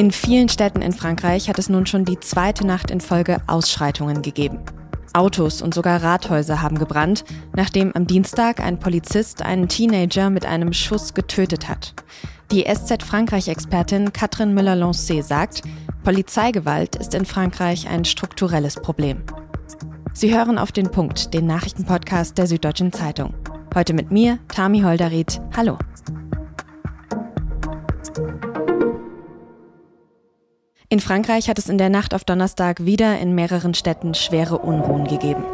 In vielen Städten in Frankreich hat es nun schon die zweite Nacht in Folge Ausschreitungen gegeben. Autos und sogar Rathäuser haben gebrannt, nachdem am Dienstag ein Polizist einen Teenager mit einem Schuss getötet hat. Die SZ Frankreich-Expertin Catherine Müller-Lancé sagt, Polizeigewalt ist in Frankreich ein strukturelles Problem. Sie hören auf den Punkt, den Nachrichtenpodcast der Süddeutschen Zeitung. Heute mit mir, Tami Holderried. Hallo. In Frankreich hat es in der Nacht auf Donnerstag wieder in mehreren Städten schwere Unruhen gegeben.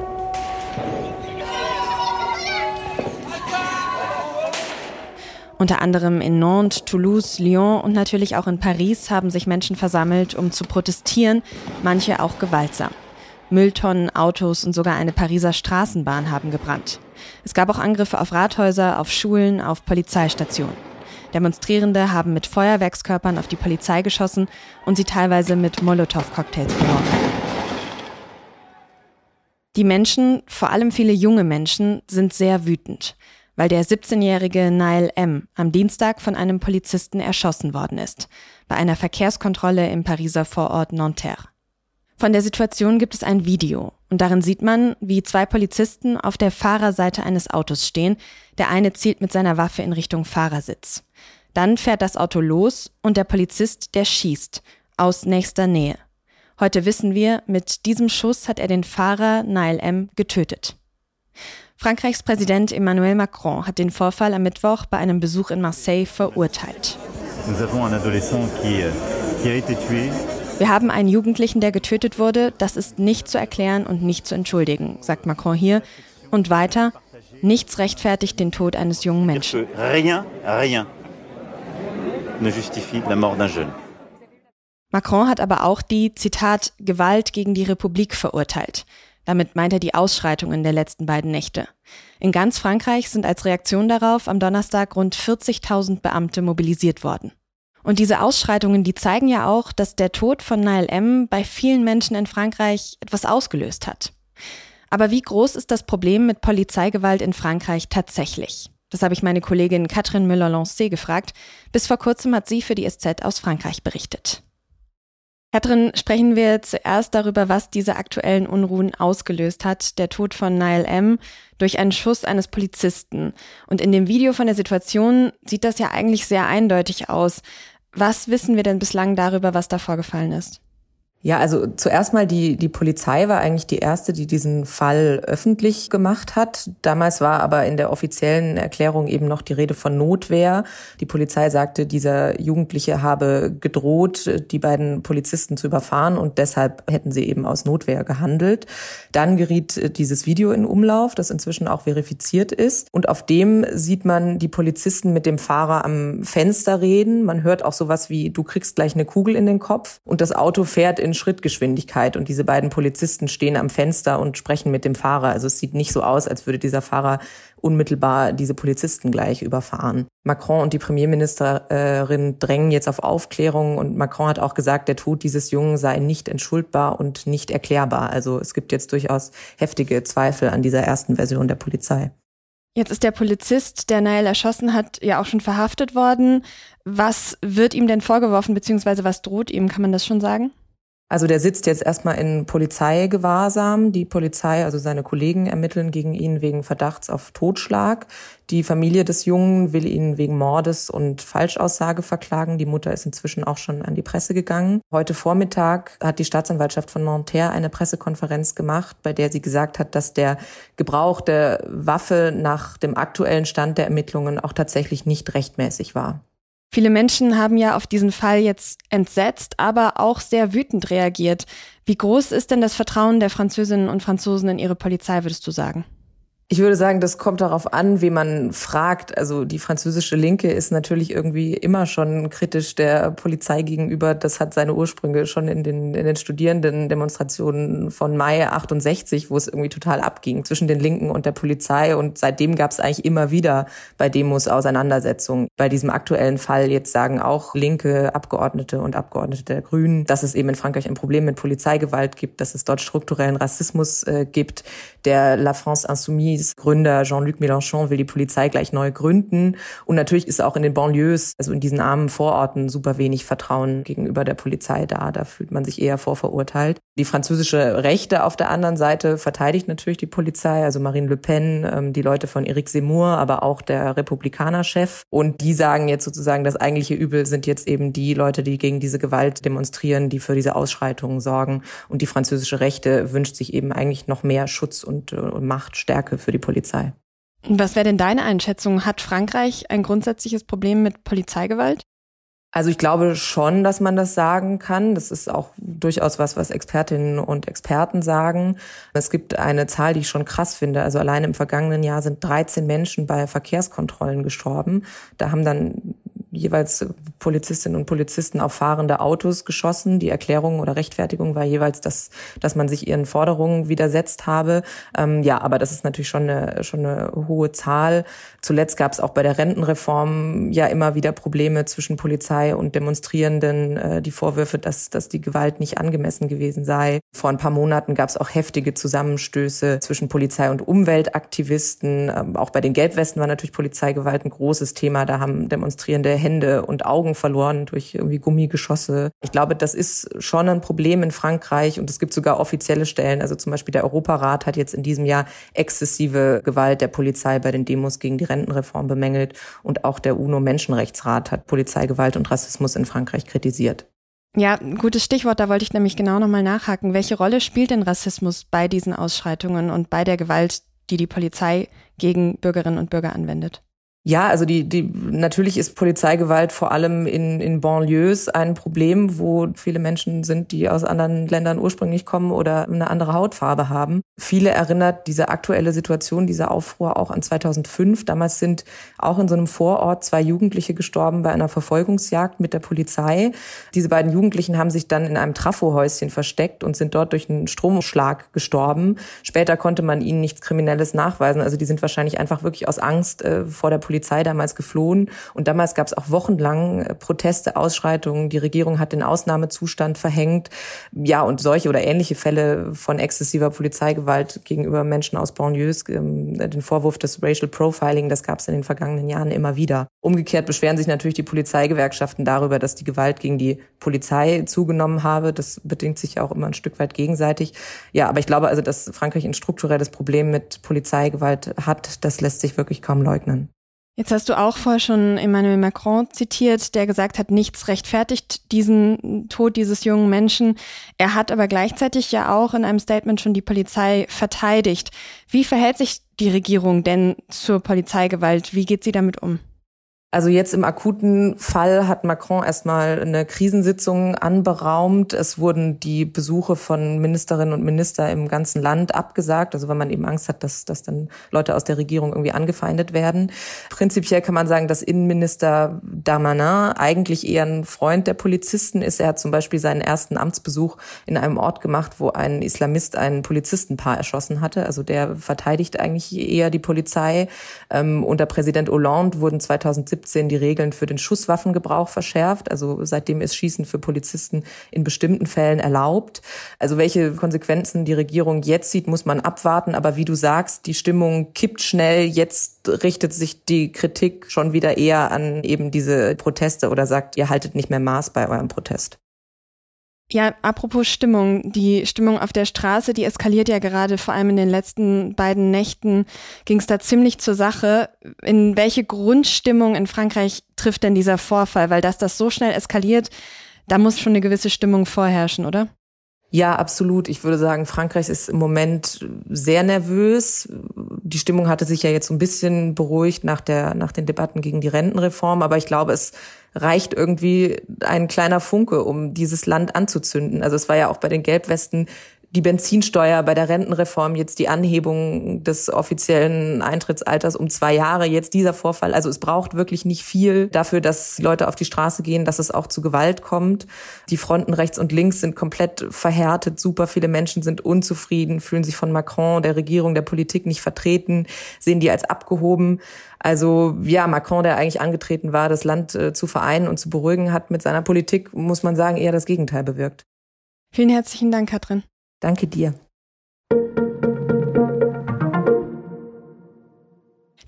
Unter anderem in Nantes, Toulouse, Lyon und natürlich auch in Paris haben sich Menschen versammelt, um zu protestieren, manche auch gewaltsam. Mülltonnen, Autos und sogar eine Pariser Straßenbahn haben gebrannt. Es gab auch Angriffe auf Rathäuser, auf Schulen, auf Polizeistationen. Demonstrierende haben mit Feuerwerkskörpern auf die Polizei geschossen und sie teilweise mit Molotow-Cocktails beworfen. Die Menschen, vor allem viele junge Menschen, sind sehr wütend, weil der 17-jährige Niall M. am Dienstag von einem Polizisten erschossen worden ist, bei einer Verkehrskontrolle im Pariser Vorort Nanterre. Von der Situation gibt es ein Video und darin sieht man, wie zwei Polizisten auf der Fahrerseite eines Autos stehen. Der eine zielt mit seiner Waffe in Richtung Fahrersitz. Dann fährt das Auto los und der Polizist, der schießt aus nächster Nähe. Heute wissen wir, mit diesem Schuss hat er den Fahrer Niall M. getötet. Frankreichs Präsident Emmanuel Macron hat den Vorfall am Mittwoch bei einem Besuch in Marseille verurteilt. Nous avons un adolescent qui, qui été tué wir haben einen Jugendlichen, der getötet wurde. Das ist nicht zu erklären und nicht zu entschuldigen, sagt Macron hier. Und weiter, nichts rechtfertigt den Tod eines jungen Menschen. Rien, rien ne justifie la mort d'un jeune. Macron hat aber auch die, Zitat, Gewalt gegen die Republik verurteilt. Damit meint er die Ausschreitungen der letzten beiden Nächte. In ganz Frankreich sind als Reaktion darauf am Donnerstag rund 40.000 Beamte mobilisiert worden. Und diese Ausschreitungen, die zeigen ja auch, dass der Tod von Niall M. bei vielen Menschen in Frankreich etwas ausgelöst hat. Aber wie groß ist das Problem mit Polizeigewalt in Frankreich tatsächlich? Das habe ich meine Kollegin Catherine Müller-Lancé gefragt. Bis vor kurzem hat sie für die SZ aus Frankreich berichtet. Katrin, sprechen wir zuerst darüber, was diese aktuellen Unruhen ausgelöst hat. Der Tod von Niall M. durch einen Schuss eines Polizisten. Und in dem Video von der Situation sieht das ja eigentlich sehr eindeutig aus. Was wissen wir denn bislang darüber, was da vorgefallen ist? Ja, also zuerst mal die, die Polizei war eigentlich die erste, die diesen Fall öffentlich gemacht hat. Damals war aber in der offiziellen Erklärung eben noch die Rede von Notwehr. Die Polizei sagte, dieser Jugendliche habe gedroht, die beiden Polizisten zu überfahren und deshalb hätten sie eben aus Notwehr gehandelt. Dann geriet dieses Video in Umlauf, das inzwischen auch verifiziert ist. Und auf dem sieht man die Polizisten mit dem Fahrer am Fenster reden. Man hört auch sowas wie, du kriegst gleich eine Kugel in den Kopf. Und das Auto fährt in Schrittgeschwindigkeit und diese beiden Polizisten stehen am Fenster und sprechen mit dem Fahrer. Also es sieht nicht so aus, als würde dieser Fahrer unmittelbar diese Polizisten gleich überfahren. Macron und die Premierministerin drängen jetzt auf Aufklärung und Macron hat auch gesagt, der Tod dieses Jungen sei nicht entschuldbar und nicht erklärbar. Also es gibt jetzt durchaus heftige Zweifel an dieser ersten Version der Polizei. Jetzt ist der Polizist, der Nail erschossen hat, ja auch schon verhaftet worden. Was wird ihm denn vorgeworfen, beziehungsweise was droht ihm? Kann man das schon sagen? Also der sitzt jetzt erstmal in Polizeigewahrsam. Die Polizei, also seine Kollegen ermitteln gegen ihn wegen Verdachts auf Totschlag. Die Familie des Jungen will ihn wegen Mordes und Falschaussage verklagen. Die Mutter ist inzwischen auch schon an die Presse gegangen. Heute Vormittag hat die Staatsanwaltschaft von Nanterre eine Pressekonferenz gemacht, bei der sie gesagt hat, dass der Gebrauch der Waffe nach dem aktuellen Stand der Ermittlungen auch tatsächlich nicht rechtmäßig war. Viele Menschen haben ja auf diesen Fall jetzt entsetzt, aber auch sehr wütend reagiert. Wie groß ist denn das Vertrauen der Französinnen und Franzosen in ihre Polizei, würdest du sagen? Ich würde sagen, das kommt darauf an, wie man fragt. Also die französische Linke ist natürlich irgendwie immer schon kritisch der Polizei gegenüber. Das hat seine Ursprünge schon in den, in den Studierendendemonstrationen von Mai 68, wo es irgendwie total abging zwischen den Linken und der Polizei. Und seitdem gab es eigentlich immer wieder bei Demos Auseinandersetzungen. Bei diesem aktuellen Fall jetzt sagen auch linke Abgeordnete und Abgeordnete der Grünen, dass es eben in Frankreich ein Problem mit Polizeigewalt gibt, dass es dort strukturellen Rassismus äh, gibt. Der La France Insoumise Insimis Gründer Jean-Luc Mélenchon will die Polizei gleich neu gründen. Und natürlich ist auch in den Banlieues, also in diesen armen Vororten, super wenig Vertrauen gegenüber der Polizei da. Da fühlt man sich eher vorverurteilt. Die französische Rechte auf der anderen Seite verteidigt natürlich die Polizei, also Marine Le Pen, ähm, die Leute von Eric Zemmour, aber auch der Republikanerchef. Und die sagen jetzt sozusagen, das eigentliche Übel sind jetzt eben die Leute, die gegen diese Gewalt demonstrieren, die für diese Ausschreitungen sorgen. Und die französische Rechte wünscht sich eben eigentlich noch mehr Schutz und, äh, und Machtstärke für die Polizei. Was wäre denn deine Einschätzung? Hat Frankreich ein grundsätzliches Problem mit Polizeigewalt? Also ich glaube schon, dass man das sagen kann. Das ist auch durchaus was, was Expertinnen und Experten sagen. Es gibt eine Zahl, die ich schon krass finde. Also allein im vergangenen Jahr sind 13 Menschen bei Verkehrskontrollen gestorben. Da haben dann jeweils Polizistinnen und Polizisten auf fahrende Autos geschossen. Die Erklärung oder Rechtfertigung war jeweils, dass, dass man sich ihren Forderungen widersetzt habe. Ähm, ja, aber das ist natürlich schon eine, schon eine hohe Zahl. Zuletzt gab es auch bei der Rentenreform ja immer wieder Probleme zwischen Polizei und Demonstrierenden, äh, die Vorwürfe, dass, dass die Gewalt nicht angemessen gewesen sei. Vor ein paar Monaten gab es auch heftige Zusammenstöße zwischen Polizei und Umweltaktivisten. Ähm, auch bei den Gelbwesten war natürlich Polizeigewalt ein großes Thema. Da haben Demonstrierende Hände und Augen verloren durch irgendwie Gummigeschosse. Ich glaube, das ist schon ein Problem in Frankreich und es gibt sogar offizielle Stellen. Also zum Beispiel der Europarat hat jetzt in diesem Jahr exzessive Gewalt der Polizei bei den Demos gegen die Rentenreform bemängelt und auch der UNO-Menschenrechtsrat hat Polizeigewalt und Rassismus in Frankreich kritisiert. Ja, gutes Stichwort, da wollte ich nämlich genau nochmal nachhaken. Welche Rolle spielt denn Rassismus bei diesen Ausschreitungen und bei der Gewalt, die die Polizei gegen Bürgerinnen und Bürger anwendet? Ja, also die, die, natürlich ist Polizeigewalt vor allem in, in Banlieues ein Problem, wo viele Menschen sind, die aus anderen Ländern ursprünglich kommen oder eine andere Hautfarbe haben. Viele erinnert diese aktuelle Situation, dieser Aufruhr auch an 2005. Damals sind auch in so einem Vorort zwei Jugendliche gestorben bei einer Verfolgungsjagd mit der Polizei. Diese beiden Jugendlichen haben sich dann in einem Trafohäuschen versteckt und sind dort durch einen Stromschlag gestorben. Später konnte man ihnen nichts Kriminelles nachweisen. Also die sind wahrscheinlich einfach wirklich aus Angst äh, vor der Polizei Polizei damals geflohen. Und damals gab es auch wochenlang äh, Proteste, Ausschreitungen. Die Regierung hat den Ausnahmezustand verhängt. Ja, und solche oder ähnliche Fälle von exzessiver Polizeigewalt gegenüber Menschen aus Banlieues, ähm, den Vorwurf des Racial Profiling, das gab es in den vergangenen Jahren immer wieder. Umgekehrt beschweren sich natürlich die Polizeigewerkschaften darüber, dass die Gewalt gegen die Polizei zugenommen habe. Das bedingt sich auch immer ein Stück weit gegenseitig. Ja, aber ich glaube also, dass Frankreich ein strukturelles Problem mit Polizeigewalt hat, das lässt sich wirklich kaum leugnen. Jetzt hast du auch vorher schon Emmanuel Macron zitiert, der gesagt hat, nichts rechtfertigt diesen Tod dieses jungen Menschen. Er hat aber gleichzeitig ja auch in einem Statement schon die Polizei verteidigt. Wie verhält sich die Regierung denn zur Polizeigewalt? Wie geht sie damit um? Also jetzt im akuten Fall hat Macron erstmal eine Krisensitzung anberaumt. Es wurden die Besuche von Ministerinnen und Minister im ganzen Land abgesagt, also weil man eben Angst hat, dass, dass dann Leute aus der Regierung irgendwie angefeindet werden. Prinzipiell kann man sagen, dass Innenminister Damanin eigentlich eher ein Freund der Polizisten ist. Er hat zum Beispiel seinen ersten Amtsbesuch in einem Ort gemacht, wo ein Islamist ein Polizistenpaar erschossen hatte. Also der verteidigt eigentlich eher die Polizei. Ähm, unter Präsident Hollande wurden 2017 2017 die Regeln für den Schusswaffengebrauch verschärft. Also seitdem ist Schießen für Polizisten in bestimmten Fällen erlaubt. Also welche Konsequenzen die Regierung jetzt sieht, muss man abwarten. Aber wie du sagst, die Stimmung kippt schnell. Jetzt richtet sich die Kritik schon wieder eher an eben diese Proteste oder sagt, ihr haltet nicht mehr Maß bei eurem Protest. Ja, apropos Stimmung. Die Stimmung auf der Straße, die eskaliert ja gerade, vor allem in den letzten beiden Nächten ging es da ziemlich zur Sache. In welche Grundstimmung in Frankreich trifft denn dieser Vorfall? Weil dass das so schnell eskaliert, da muss schon eine gewisse Stimmung vorherrschen, oder? Ja, absolut. Ich würde sagen, Frankreich ist im Moment sehr nervös. Die Stimmung hatte sich ja jetzt so ein bisschen beruhigt nach der, nach den Debatten gegen die Rentenreform. Aber ich glaube, es reicht irgendwie ein kleiner Funke, um dieses Land anzuzünden. Also es war ja auch bei den Gelbwesten die Benzinsteuer bei der Rentenreform, jetzt die Anhebung des offiziellen Eintrittsalters um zwei Jahre, jetzt dieser Vorfall. Also es braucht wirklich nicht viel dafür, dass Leute auf die Straße gehen, dass es auch zu Gewalt kommt. Die Fronten rechts und links sind komplett verhärtet. Super viele Menschen sind unzufrieden, fühlen sich von Macron, der Regierung, der Politik nicht vertreten, sehen die als abgehoben. Also ja, Macron, der eigentlich angetreten war, das Land äh, zu vereinen und zu beruhigen, hat mit seiner Politik, muss man sagen, eher das Gegenteil bewirkt. Vielen herzlichen Dank, Katrin. Danke dir.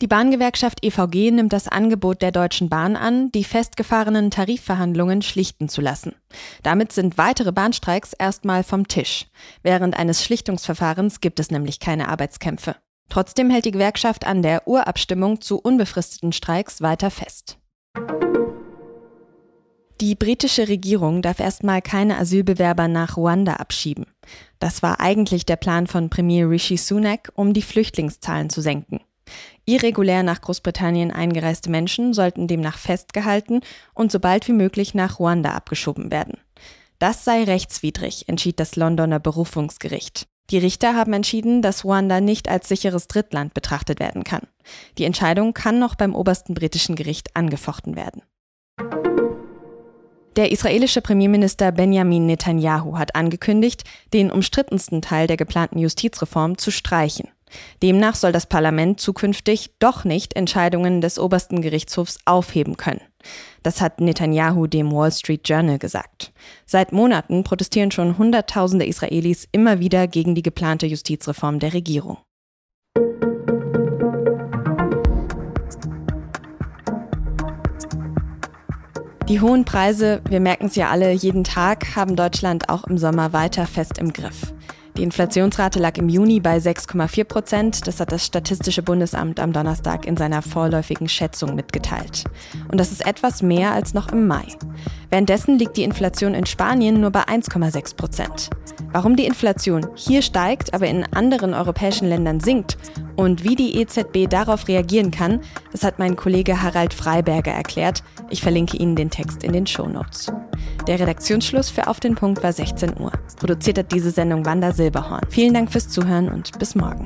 Die Bahngewerkschaft EVG nimmt das Angebot der Deutschen Bahn an, die festgefahrenen Tarifverhandlungen schlichten zu lassen. Damit sind weitere Bahnstreiks erstmal vom Tisch. Während eines Schlichtungsverfahrens gibt es nämlich keine Arbeitskämpfe. Trotzdem hält die Gewerkschaft an der Urabstimmung zu unbefristeten Streiks weiter fest. Die britische Regierung darf erstmal keine Asylbewerber nach Ruanda abschieben. Das war eigentlich der Plan von Premier Rishi Sunak, um die Flüchtlingszahlen zu senken. Irregulär nach Großbritannien eingereiste Menschen sollten demnach festgehalten und so bald wie möglich nach Ruanda abgeschoben werden. Das sei rechtswidrig, entschied das Londoner Berufungsgericht. Die Richter haben entschieden, dass Ruanda nicht als sicheres Drittland betrachtet werden kann. Die Entscheidung kann noch beim obersten britischen Gericht angefochten werden. Der israelische Premierminister Benjamin Netanyahu hat angekündigt, den umstrittensten Teil der geplanten Justizreform zu streichen. Demnach soll das Parlament zukünftig doch nicht Entscheidungen des obersten Gerichtshofs aufheben können. Das hat Netanyahu dem Wall Street Journal gesagt. Seit Monaten protestieren schon Hunderttausende Israelis immer wieder gegen die geplante Justizreform der Regierung. Die hohen Preise, wir merken es ja alle jeden Tag, haben Deutschland auch im Sommer weiter fest im Griff. Die Inflationsrate lag im Juni bei 6,4 Prozent. Das hat das Statistische Bundesamt am Donnerstag in seiner vorläufigen Schätzung mitgeteilt. Und das ist etwas mehr als noch im Mai. Währenddessen liegt die Inflation in Spanien nur bei 1,6 Prozent. Warum die Inflation hier steigt, aber in anderen europäischen Ländern sinkt und wie die EZB darauf reagieren kann, das hat mein Kollege Harald Freiberger erklärt. Ich verlinke Ihnen den Text in den Shownotes. Der Redaktionsschluss für Auf den Punkt war 16 Uhr. Produziert hat diese Sendung Wanda Silberhorn. Vielen Dank fürs Zuhören und bis morgen.